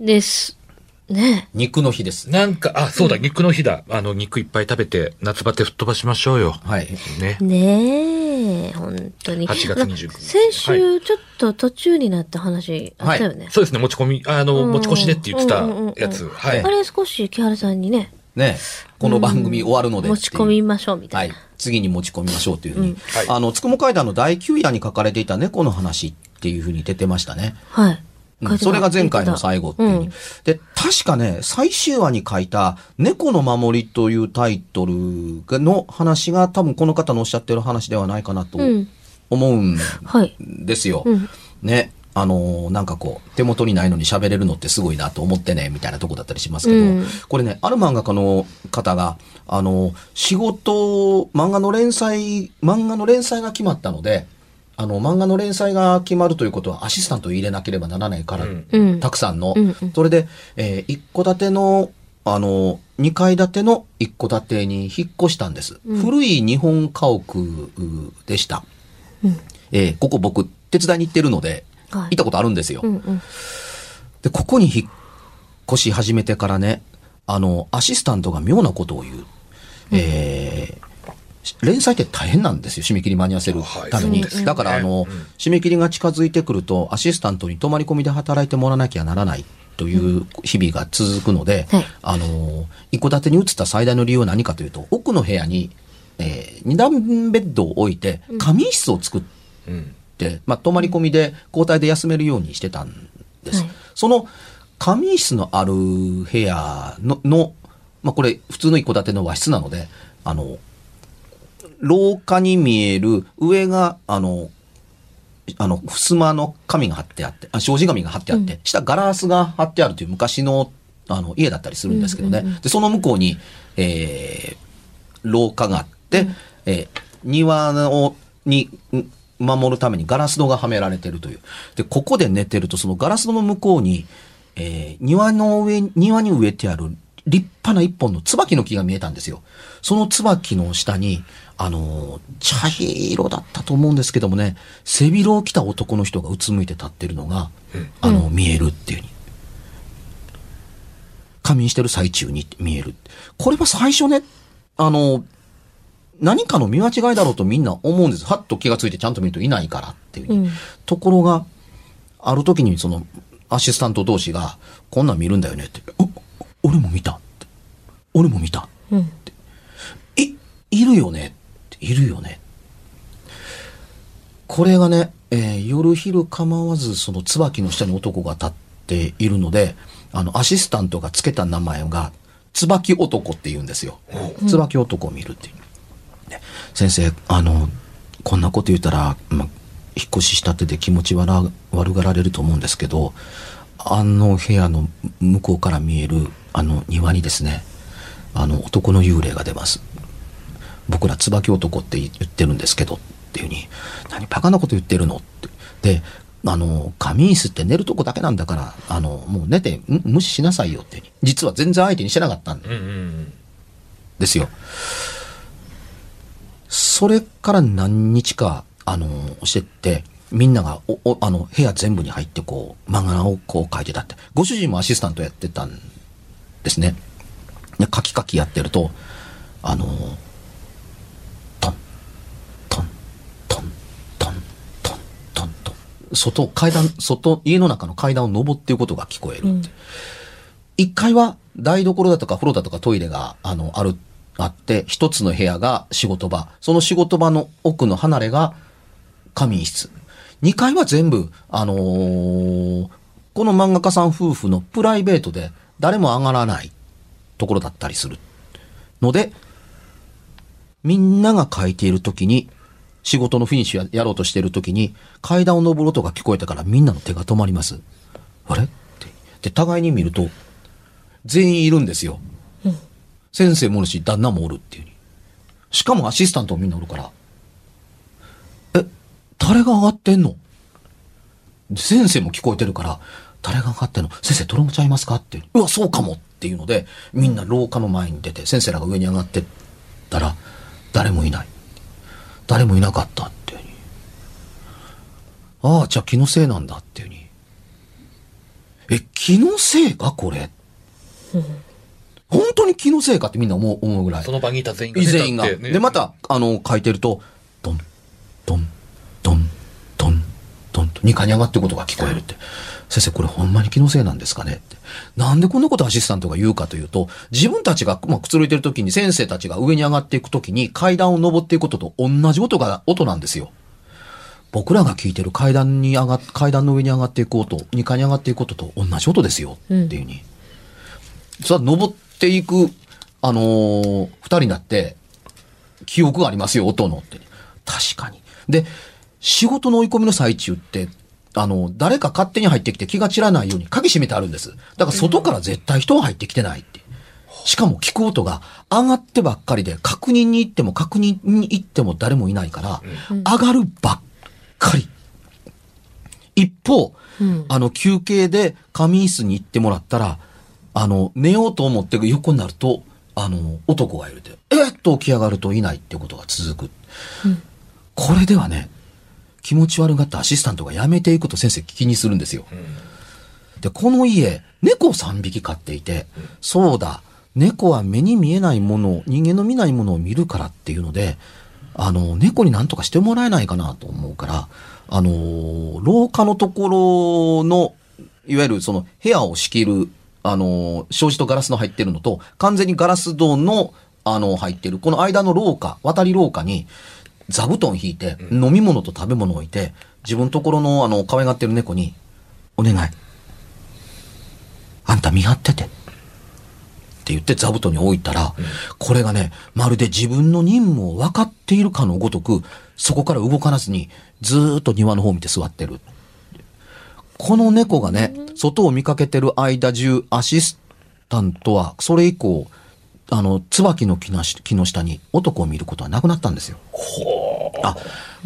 です。ね肉の日です。なんか、あ、そうだ、肉の日だ。あの、肉いっぱい食べて、夏バテ吹っ飛ばしましょうよ。はい。ねえ。。ねえ、本当に。8月29日先週、ちょっと途中になった話あったよね。そうですね、持ち込み、あの、うん持ち越しでって言ってたやつ。はいあ。れ少し木原さんにね、ねこの番組終わるので持ち込みましょうみたはいいな。。次に持ち込みましょうというふうに。はいあの、つくも階段の第9夜に書かれていた猫の話っていうふうに出てましたね。はい。うんそれが前回の最後っていうふうんで、確かね、最終話に書いた、猫の守りというタイトルの話が多分この方のおっしゃってる話ではないかなとうん思うんはい。ですよ。うんね。あのーなんかこう、手元にないのに喋れるのってすごいなと思ってね、みたいなとこだったりしますけど、うんこれね、ある漫画家の方が、あの仕事、漫画の連載、漫画の連載が決まったので、あの、漫画の連載が決まるということはアシスタントを入れなければならないから、うんうん。たくさんの、うんうんそれで、えー一戸建ての、あの、二階建ての一戸建てに引っ越したんです。古い日本家屋うでした。うんえーここ僕、手伝いに行ってるので、はい行ったことあるんですよ。うんうん。で、ここに引っ越し始めてからね、あの、アシスタントが妙なことを言う。えー連載って大変なんですよ。締め切り間に合わせるために。はいねだから、あの、うん締め切りが近づいてくると、アシスタントに泊まり込みで働いてもらわなきゃならないという日々が続くので、はいあの、一戸建てに移った最大の理由は何かというと、奥の部屋に、えー二段ベッドを置いて、仮眠室を作っうん。まあ、泊まり込みで交代で休めるようにしてたんです。はいその仮眠室のある部屋の、のまあ、これ普通の一戸建ての和室なので、あの、廊下に見える上が、あの、あの、襖の紙が貼ってあって、あ障子紙が貼ってあって、下ガラスが貼ってあるという昔の、あの、家だったりするんですけどね。うんうんうんで、その向こうに、えー、廊下があって、えー庭を、に、ん守るためにガラス戸がはめられてるという。で、ここで寝てると、そのガラス戸の向こうに、えー庭の上、庭に植えてある立派な一本の椿の木が見えたんですよ。その椿の下に、あのー茶色だったと思うんですけどもね、背広を着た男の人がうつむいて立ってるのが、あの、見えるっていうに。仮眠してる最中に見える。これは最初ね、あの、何かの見間違いだろうとみんな思うんです。はっと気がついてちゃんと見るといないからっていうふうに。うんところが、ある時にその、アシスタント同士が、こんなん見るんだよねって。俺も見たって。俺も見た。うん。い、いるよねっているよね。これがね、えー夜昼構わずその椿の下に男が立っているので、あの、アシスタントがつけた名前が、椿男って言うんですよ。椿男を見るっていう。で先生、あの、こんなこと言ったら、ま、引っ越ししたてで気持ち悪悪がられると思うんですけど、あの部屋の向こうから見えるあの庭にですね、あの男の幽霊が出ます。僕ら椿男って言ってるんですけどっていうふうに、何バカなこと言ってるの？って。で、あの、仮眠室って寝るとこだけなんだから、あの、もう寝て、ん？無視しなさいよって。実は全然相手にしてなかったんですよ。それから何日か、あの、してって、みんなが、お、お、あの、部屋全部に入ってこう、漫画をこう書いてたって。ご主人もアシスタントやってたんですね。で、カキカキやってると、あの、トン、トン、トン、トン、トン、トンと、外、階段、外、家の中の階段を登っていることが聞こえるって。一階は台所だとか風呂だとかトイレが、あの、ある、あって、一つの部屋が仕事場。その仕事場の奥の離れが仮眠室。二階は全部、あのーこの漫画家さん夫婦のプライベートで誰も上がらないところだったりする。ので、みんなが書いているときに、仕事のフィニッシュややろうとしているときに、階段を登る音が聞こえたからみんなの手が止まります。あれ？って。で、互いに見ると、全員いるんですよ。先生もおるし、旦那もおるっていうに。しかもアシスタントもみんなおるから。え、誰が上がってんの？で先生も聞こえてるから、誰が上がってんの？先生、ドラムちゃいますかって。うわ、そうかもっていうので、みんな廊下の前に出て、先生らが上に上がってったら、誰もいない。誰もいなかったっていうに。ああ、じゃあ気のせいなんだっていうに。え、気のせいかこれ？本当に気のせいかってみんな思う思うぐらいそ。の場にいた全員が出たって全員が。ねで、また、あの、書いてると、ドン、ドン、ドン、ドン、ドンと2階に上がってることが聞こえるって。先生、これほんまに気のせいなんですかね？って。なんでこんなことアシスタントが言うかというと、自分たちが、まあ、くつろいでる時に先生たちが上に上がっていく時に階段を登っていくことと同じ音が、音なんですよ。僕らが聞いてる階段に上がっ、階段の上に上がっていく音、2階に上がっていく音とと同じ音ですよ。っていうふうに。それは登っていく、あのー二人になって、記憶がありますよ、音のって。確かに。で、仕事の追い込みの最中って、あの、誰か勝手に入ってきて気が散らないように鍵閉めてあるんです。だから外から絶対人は入ってきてないって。しかも聞く音が上がってばっかりで、確認に行っても確認に行っても誰もいないから、上がるばっかり。一方、あの、休憩で仮眠室に行ってもらったら、あの、寝ようと思って横になると、あの、男がいるって、えっと起き上がるといないってことが続く。これではね、気持ち悪がったアシスタントが辞めていくと先生気にするんですよ。で、この家、猫を3匹飼っていて、そうだ、猫は目に見えないものを、人間の見ないものを見るからっていうので、あの、猫に何とかしてもらえないかなと思うから、あの、廊下のところの、いわゆるその部屋を仕切る、あの、障子とガラスの入ってるのと、完全にガラス戸の、あの、入ってる、この間の廊下、渡り廊下に、座布団引いて、飲み物と食べ物を置いて、自分のところの、あの、可愛がってる猫に、お願い。あんた見張ってて。って言って座布団に置いたら、これがね、まるで自分の任務を分かっているかのごとく、そこから動かずに、ずーっと庭の方を見て座ってる。この猫がね、外を見かけてる間中、アシスタントは、それ以降、あの、椿の木のし木の下に男を見ることはなくなったんですよ。あ、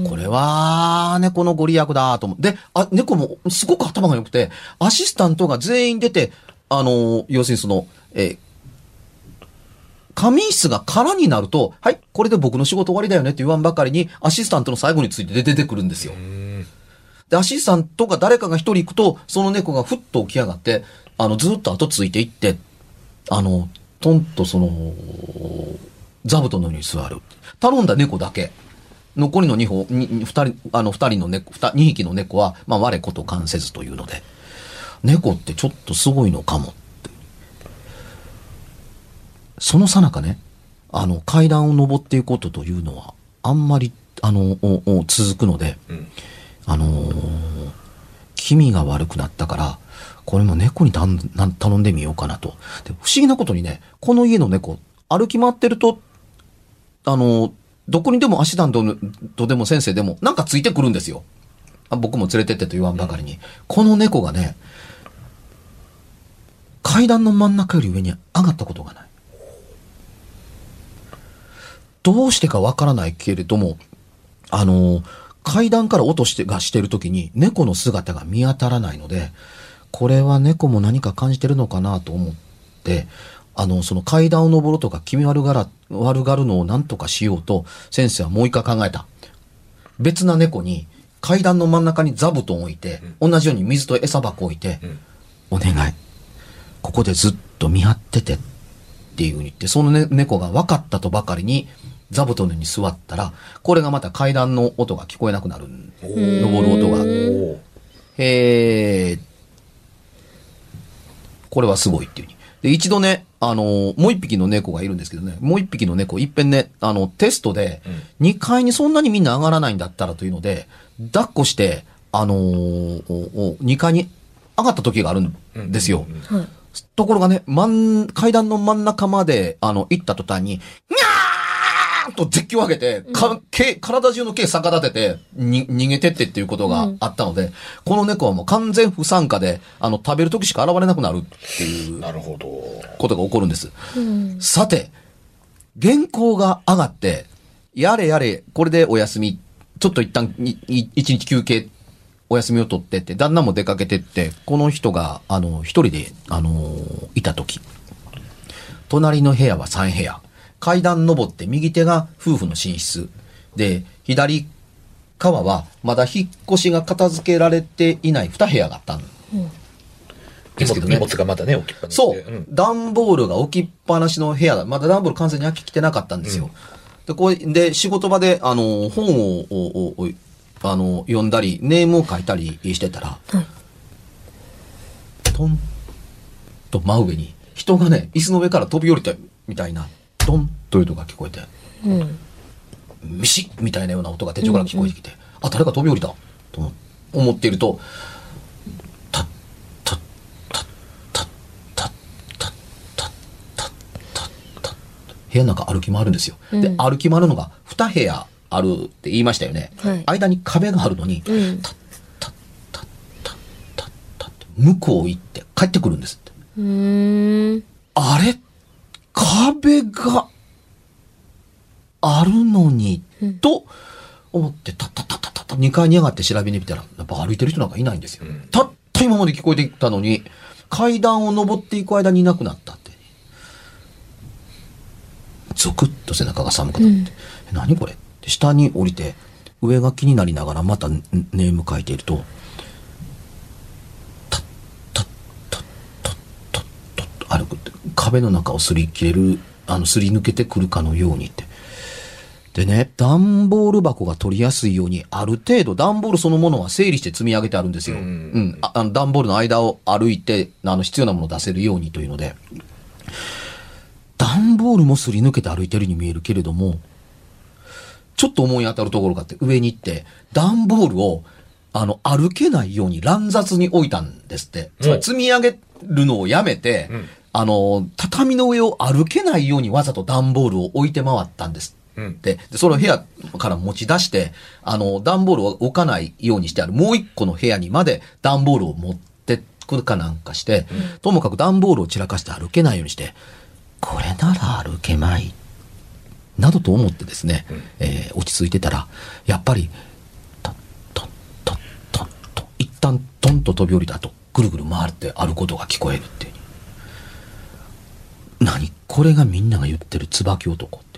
これは、猫のご利益だと思う。で、あ、猫もすごく頭が良くて、アシスタントが全員出て、あの、要するにその、えー仮眠室が空になると、はい、これで僕の仕事終わりだよねって言わんばかりに、アシスタントの最後について出てくるんですよ。で、アシスタントが誰かが一人行くと、その猫がふっと起き上がって、あの、ずっと後ついていって、あの、トンとその、座布団の上に座る。頼んだ猫だけ。残りの二本、にに二人、あの、二人の猫、二二匹の猫は、まあ、我こと関せずというので、猫ってちょっとすごいのかもって。そのさなかね、あの、階段を登っていくことというのは、あんまり、あの、おお続くので、あのー気味が悪くなったから、これも猫に頼んでみようかなと。で不思議なことにね、この家の猫、歩き回ってると、あのどこにでもアシスタントとでも先生でも、なんかついてくるんですよ。僕も連れてってと言わんばかりに。この猫がね、階段の真ん中より上に上がったことがない。どうしてかわからないけれども、あの、階段から音してがしてる時に猫の姿が見当たらないので、これは猫も何か感じてるのかなと思って、あの、その階段を登るとか気味悪がら、悪がるのを何とかしようと、先生はもう一回考えた。別な猫に階段の真ん中に座布団を置いて、同じように水と餌箱を置いて、お願い。ここでずっと見張っててっていうふうに言って、その、ね、猫が分かったとばかりに座布団に座ったら、これがまた階段の音が聞こえなくなる。登る音が。へーこれはすごいっていうふうに。で、一度ね、あのーもう一匹の猫がいるんですけどね、もう一匹の猫、いっぺんね、あの、テストで、2階にそんなにみんな上がらないんだったらというので、抱っこして、あのーおお2階に上がった時があるんですよ。はい。ところがね、真ん、階段の真ん中まで、あの、行った途端に、にゃーんと絶叫を上げて、か、毛、体中の毛逆立てて、に、逃げてってっていうことがあったので、この猫はもう完全不参加で、あの、食べる時しか現れなくなるっていうなるほど。ことが起こるんです。うん。さて、原稿が上がって、やれやれ、これでお休み、ちょっと一旦一日休憩、お休みを取ってって、旦那も出かけてって、この人が、あの、一人で、あのいた時、隣の部屋は3部屋。階段登って右手が夫婦の寝室。で、左側はまだ引っ越しが片付けられていない2部屋があったんですけどね荷物がまだね、置きっぱなしそでう、段ボールが置きっぱなしの部屋だ。まだ段ボール完全に開ききてなかったんですよ。で、こう、で、仕事場で、あの、本を、あの、読んだり、ネームを書いたりしてたら、はい。トンと真上に、人がね、椅子の上から飛び降りたみたいな、トンという音が聞こえて、うん。ミシッみたいなような音が手帳から聞こえてきて、あ、誰か飛び降りたと思思っていると、タッタッタッタッタッタッタッタッタッタッ部屋の中歩き回るんですよ。で、うん歩き回るのが2部屋あるって言いましたよね。はい間に壁があるのに、うんタッタッタッタッタッタッって向こう行って帰ってくるんですって。あれ壁があるのに、と思って、たったたったたった2階に上がって調べに見たら、やっぱ歩いてる人なんかいないんですよ。たった今まで聞こえてきたのに、階段を登っていく間にいなくなったって。ゾクッと背中が寒くなって、え何これ？って下に降りて、上が気になりながらまたネネーム書いていると、たったったったったった歩くって壁の中をすり切れるあのすり抜けてくるかのようにって。でね段ボール箱が取りやすいようにある程度段ボールそのものは整理して積み上げてあるんですよ、うんうんああの段ボールの間を歩いてあの必要なものを出せるようにというので。段ボールもすり抜けて歩いてるように見えるけれどもちょっと思い当たるところがあって、上に行って、段ボールを、あの、歩けないように乱雑に置いたんですって。つまり積み上げるのをやめて、んあの、畳の上を歩けないようにわざと段ボールを置いて回ったんです。うん。で、でそれを部屋から持ち出して、あの、段ボールを置かないようにしてあるもう一個の部屋にまで段ボールを持ってくるかなんかして、ともかく段ボールを散らかして歩けないようにして、これなら歩けまい。などと思ってですね、えー落ち着いてたら、やっぱり、トントントントンと、一旦トンと飛び降りた後、ぐるぐる回って歩くことが聞こえるっていう。何？これがみんなが言ってる椿男って。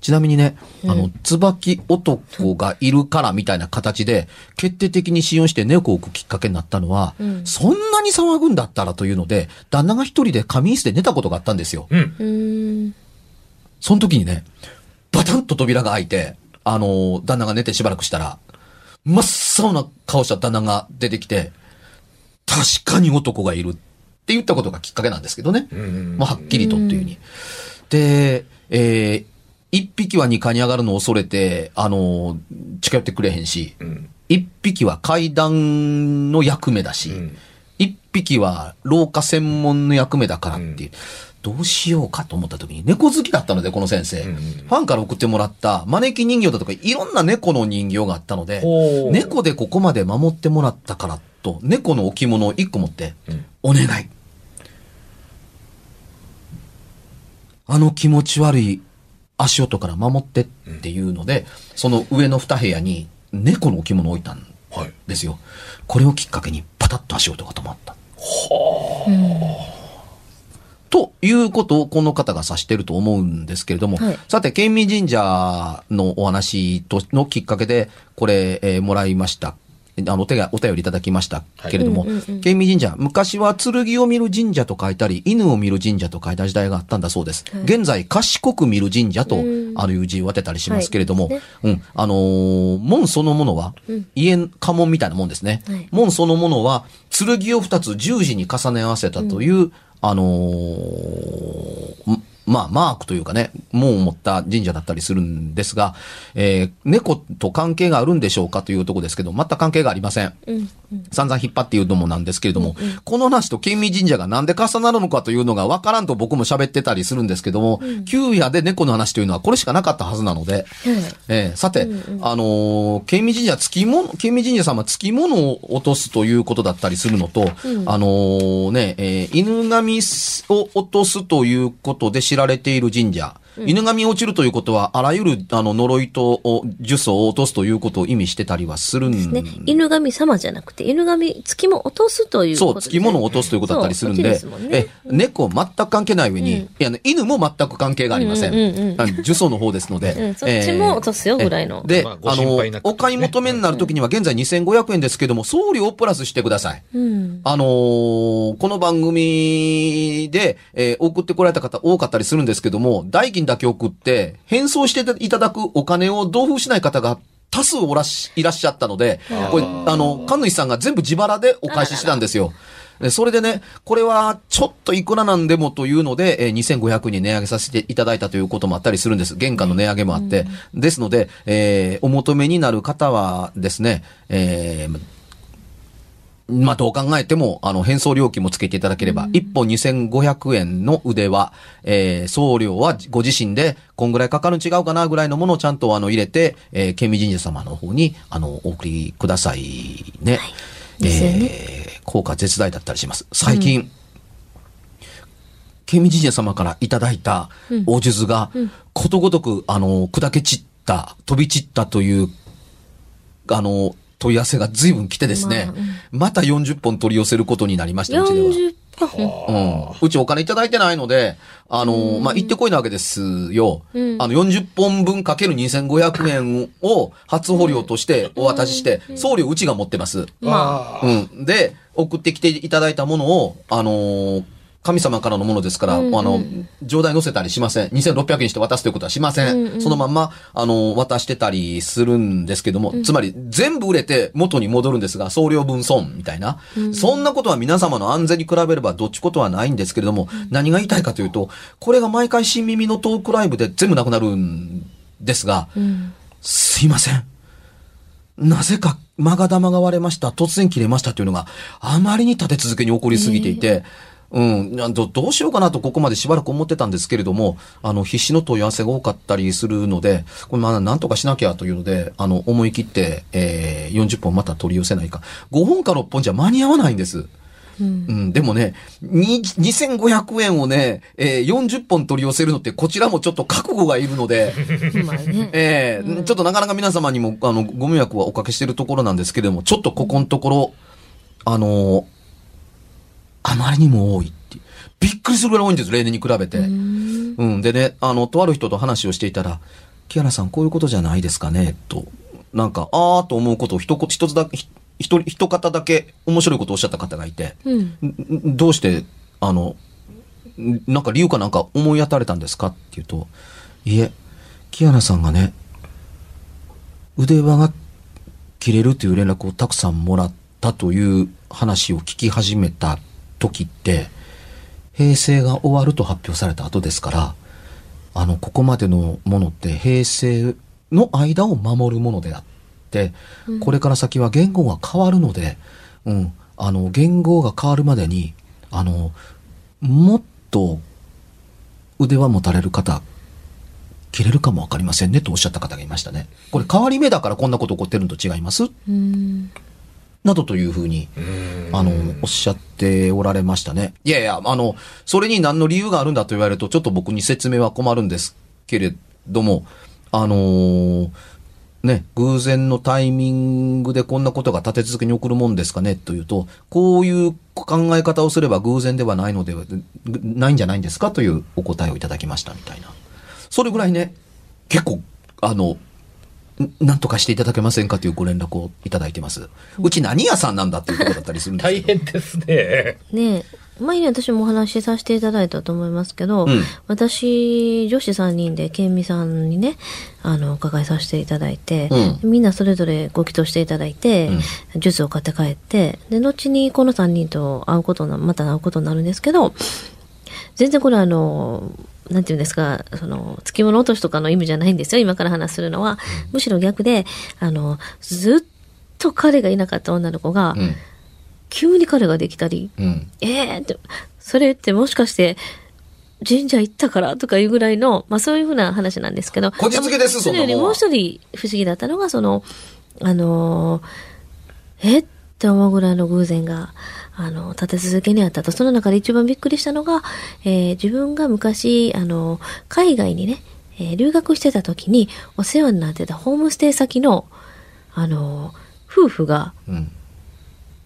ちなみにね、あの、椿男がいるからみたいな形で、決定的に使用して猫を置くきっかけになったのは、うんそんなに騒ぐんだったらというので、旦那が一人で仮眠室で寝たことがあったんですよ。うん。その時にね、バタンと扉が開いて、あのー旦那が寝てしばらくしたら、真っ青な顔した旦那が出てきて、確かに男がいるって言ったことがきっかけなんですけどね。うんまあ、はっきりとっていうふうに。で、えー一匹は二階に上がるのを恐れて、あのー近寄ってくれへんし、うん。一匹は階段の役目だし、うん一匹は廊下専門の役目だからっていう、どうしようかと思った時に、猫好きだったので、この先生。うんファンから送ってもらった招き人形だとか、いろんな猫の人形があったので猫でここまで守ってもらったからと、猫の置物を一個持って、うんお願い。あの気持ち悪い足音から守ってっていうので、その上の二部屋に猫の置物を置いたんはい。ですよ。これをきっかけにパタッと足音が止まった。ということをこの方が指してると思うんですけれども、はいさて、県民神社のお話とのきっかけで、これ、えーもらいました。あの、お手が、お便りいただきましたけれども、県民神社、昔は剣を見る神社と書いたり、犬を見る神社と書いた時代があったんだそうです。はい。現在、賢く見る神社と、うん。あのいう字を当てたりしますけれども、はい。でうん、あのー門そのものは、うん。家、家紋みたいなもんですね。はい。門そのものは、剣を二つ十字に重ね合わせたという、あのーんまあ、マークというかね、門を持った神社だったりするんですが、えー猫と関係があるんでしょうかというところですけど、全く関係がありません。うん散々引っ張って言うのもなんですけれども、この話と県民神社がなんで重なるのかというのがわからんと僕も喋ってたりするんですけども、旧夜で猫の話というのはこれしかなかったはずなので、はい。えーさて、あのー、県民神社、月物、県民神社様、月物を落とすということだったりするのと、あのーね、えー犬神を落とすということで知られている神社。犬神落ちるということは、あらゆる、あの、呪いと、お呪詛を落とすということを意味してたりはするんね、犬神様じゃなくて、犬神、月も落とすというそう、ことですね。付き物を落とすということだったりするんで、そうこっちすもんね。え、猫全く関係ない上に、うん。いや、ね、犬も全く関係がありません。うんうんうんあの呪詛の方ですので。うんそっちも落とすよぐらいのえで、まあごあのお買い求めになるときには現在2500円ですけども、送料をプラスしてください。うん。あのーこの番組で、えー送ってこられた方多かったりするんですけども、代金だけ送って、返送していただくお金を同封しない方が多数おらし、いらっしゃったので、これ、あの、神主さんが全部自腹でお返ししたんですよ。でそれでね、これはちょっといくらなんでもというので、えー2500円に値上げさせていただいたということもあったりするんです。原価の値上げもあって。ですので、えーお求めになる方はですね、えーまあ、どう考えても、あの、変装料金もつけていただければ、1本2500円の腕は、えー送料はご自身で、こんぐらいかかるん違うかなぐらいのものをちゃんと、あの、入れて、えー、県民神社様の方に、あの、お送りくださいね。ですよね。えー効果絶大だったりします。最近、県民神社様からいただいたお数珠が、ことごとく、あの、砕け散った、飛び散ったというあの、問い合わせが随分来てですね、また40本取り寄せることになりました、うちでは。40本。うん。うちお金いただいてないので、あの、まあ、行ってこいなわけですよ。うんあの、40本分かける2500円を初保料としてお渡しして、送料うちが持ってます。まあうん。で、送ってきていただいたものを、あのー神様からのものですから、うんうんあの、上代載せたりしません。2600円にして渡すということはしません。うんうんそのまんま、あの、渡してたりするんですけども、つまり、全部売れて元に戻るんですが、送料分損みたいな。そんなことは皆様の安全に比べればどっちことはないんですけれども、何が言いたいかというと、これが毎回新耳のトークライブで全部なくなるんですが、うん。すいません。なぜか、マガ玉が割れました、突然切れましたというのが、あまりに立て続けに起こりすぎていて、うん、なんとどうしようかなとここまでしばらく思ってたんですけれども、あの、必死の問い合わせが多かったりするので、これまあなんとかしなきゃというので、あの、思い切って、えー、40本また取り寄せないか。5本か6本じゃ間に合わないんです。うん。うん、でもね、に2500円をね、えー、40本取り寄せるのってこちらもちょっと覚悟がいるので。ええちょっとなかなか皆様にも、あの、ご迷惑はおかけしているところなんですけれども、ちょっとここのところ、あのあまりにも多いってびっくりするぐらい多いんです、例年に比べて。うん。うん。でね、あの、とある人と話をしていたら、木原さん、こういうことじゃないですかね、と。なんか、あーと思うことを一言、一つだけ、ひ一人、一方だけ面白いことをおっしゃった方がいて、うん。どうして、あの、んなんか理由かなんか思い当たれたんですかっていうと、いえ、木原さんがね、腕輪が切れるという連絡をたくさんもらったという話を聞き始めた時って、平成が終わると発表された後ですから、あの、ここまでのものって平成の間を守るものであって、これから先は言語が変わるので、うん、あの、言語が変わるまでに、あの、もっと腕は持たれる方、切れるかもわかりませんねとおっしゃった方がいましたね。これ変わり目だからこんなこと起こってるのと違います？うん。などというふうに、あの、おっしゃっておられましたね。いやいや、あの、それに何の理由があるんだと言われると、ちょっと僕に説明は困るんですけれども、あのーね、偶然のタイミングでこんなことが立て続けに起こるもんですかねというと、こういう考え方をすれば偶然ではないのでは、ないんじゃないんですかというお答えをいただきましたみたいな。それぐらいね、結構、あの、んなんとかしていただけませんかというご連絡をいただいてます。うち何屋さんなんだっていうところだったりするんです大けど。変ですね。ねえ、前に私もお話しさせていただいたと思いますけど、うん私、女子3人で、健美さんにね、あの、お伺いさせていただいて、うみんなそれぞれご祈祷していただいて、ジュースを買って帰って、で、後にこの3人と会うことな、また会うことになるんですけど、全然これあの、なんていうんですか、その、付き物落としとかの意味じゃないんですよ、今から話するのは。むしろ逆で、あの、ずっと彼がいなかった女の子が、うん。急に彼ができたり、うん。ええって、それってもしかして、神社行ったからとかいうぐらいの、まあそういうふうな話なんですけど。こじつけですそれよりもう一人不思議だったのが、その、あのーえって思うぐらいの偶然が、あの、立て続けにあったと。その中で一番びっくりしたのが、えー自分が昔、あの、海外にね、えー留学してた時にお世話になってたホームステイ先の、あの、夫婦が、うん。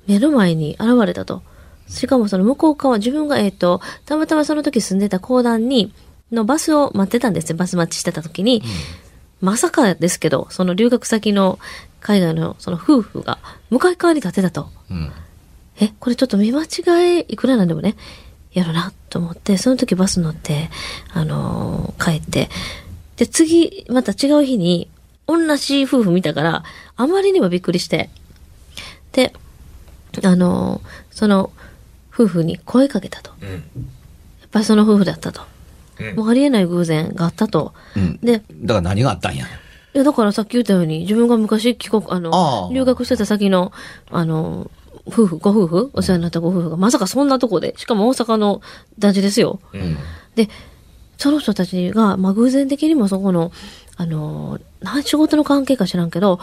目の前に現れたと。しかもその向こう側、自分が、えっ、と、たまたまその時住んでた公団に、のバスを待ってたんですよ。バス待ちしてた時に、まさかですけど、その留学先の海外のその夫婦が向かい側に立てたと。うん。え、これちょっと見間違い、いくらなんでもね、やるなと思って、その時バス乗って、あのー帰って、で、次、また違う日に、同じ夫婦見たから、あまりにもびっくりして、で、あのーその夫婦に声かけたと。やうん。っぱりその夫婦だったと。うんもうありえない偶然があったと。うん。で、だから何があったんや？いや、だからさっき言ったように、自分が昔帰国、あの、ああ留学してた先の、あの、夫婦、ご夫婦お世話になったご夫婦が、まさかそんなとこで、しかも大阪の団地ですよ。うん。で、その人たちが、まあ、偶然的にもそこの、あの、何仕事の関係か知らんけど、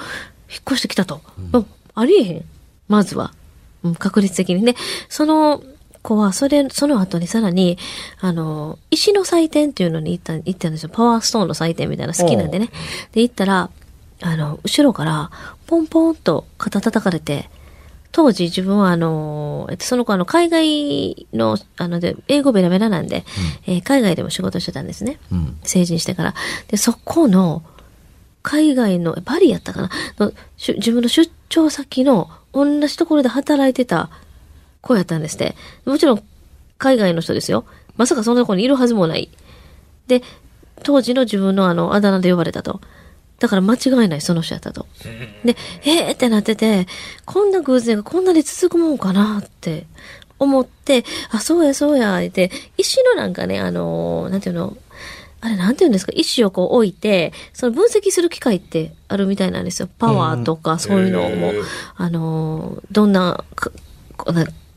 引っ越してきたと。まあありえへん。まずは。うん確率的にね。その子は、それ、その後にさらに、あの、石の祭典っていうのに行った、行ったんですよ。パワーストーンの祭典みたいなの好きなんでね。で、行ったら、あの、後ろから、ポンポンと肩叩かれて、当時自分はあの、えっと、その子あの、海外の、あの、で、英語ベラベラなんで、えー海外でも仕事してたんですね。うん。成人してから。で、そこの、海外の、バリやったかな？の自分の出張先の同じところで働いてた子やったんですって。もちろん、海外の人ですよ。まさかそんなところにいるはずもない。で、当時の自分のあの、あだ名で呼ばれたと。だから間違いないその人やったと。で、えーってなってて、こんな偶然がこんなに続くもんかなって思って、あ、そうやそうや、って、石のなんかね、あのーなんていうの、あれなんていうんですか、石をこう置いて、その分析する機械ってあるみたいなんですよ。パワーとかそういうのも、へーあのーどんな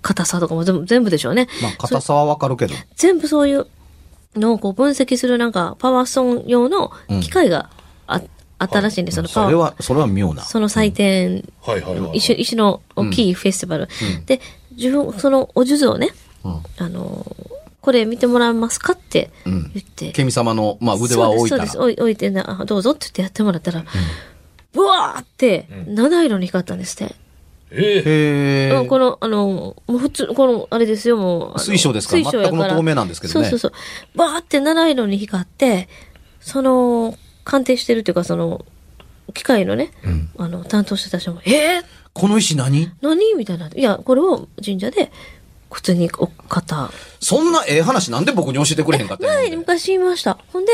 硬さとかも全部全部でしょうね。まあ、硬さはわかるけど。全部そういうのをこう分析するなんかパワーストーン用の機械があ,、あったらしいんですよ。そのパワーそれは、それは妙な。その祭典、はいはいはい。石石の大きいフェスティバル。で、自分、そのお数珠をね、うんあの、これ見てもらえますかってうん言って。ケミ様の、まあ、腕輪を置いたら。そうです、そうです。置いてな、あどうぞって言ってやってもらったら、ブワーって、七色に光ったんですって。ええこの、あの、もう普通、この、あれですよ、もう。水晶ですか？ら水晶や全くの透明なんですけどねそうそうそう。バーって七色に光って、その、鑑定してるっていうか、その、機械のね、うんあの、担当してた人も、えー、この石何？何？みたいな。いや、これを神社で、普通にお方。そんなええ話なんで僕に教えてくれへんかったんや前に昔言いました。ほんで、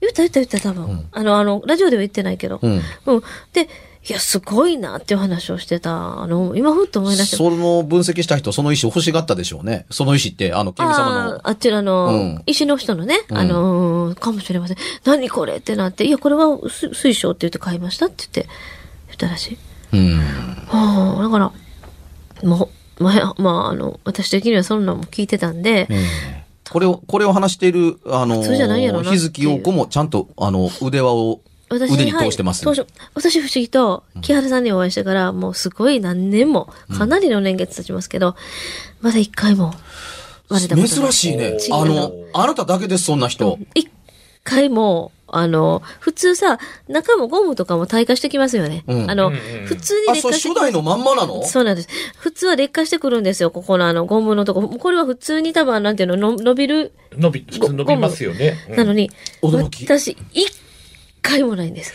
言った言った言った多分。あの、あの、ラジオでは言ってないけど。うん。うん。で、いや、すごいなっていう話をしてた。あの、今ふっと思い出して。その分析した人、その石欲しがったでしょうね。その石って、あの、ケミ様のああ、。あちらの、うん石の人のね、うんあのーかもしれません。何これってなって、いや、これは水水晶って言って買いましたって言って、言ったらしい。うん。はあ、だから、もう、まあ、まあ、あの、私的にはそんなのも聞いてたんで、ええこれを、これを話している、あの、日月陽子もちゃんと、あの、腕輪を私腕に通してます、はい当初私不思議と、木原さんにお会いしてから、もうすごい何年も、かなりの年月経ちますけど、まだ一回も割れたことない。珍しいね。あの、あなただけです、そんな人。一回も、あの、普通さ、中もゴムとかも耐化してきますよね。うんあの、うんうん普通にあ、劣化してきます初代のまんまなの？そうなんです。普通は劣化してくるんですよ、ここのあの、ゴムのとこ。これは普通に多分、なんていうの、の伸びる。伸び、普通伸びますよね。うんなのに、驚き私、一回もないんです。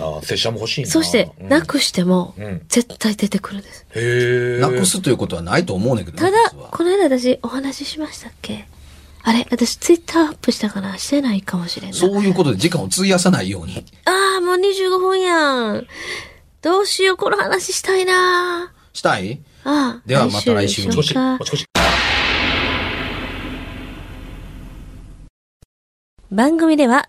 ああ、拙者も欲しいな。そして、うんなくしてもうん、絶対出てくるんです。へえ。なくすということはないと思うねんけどねただこの間私、お話ししましたっけ？あれ私、ツイッターアップしたかなしてないかもしれんない。そういうことで時間を費やさないように。ああ、もう25分やん。どうしよう、この話したいなしたい？ああ。ではまた来週もちもち。番組では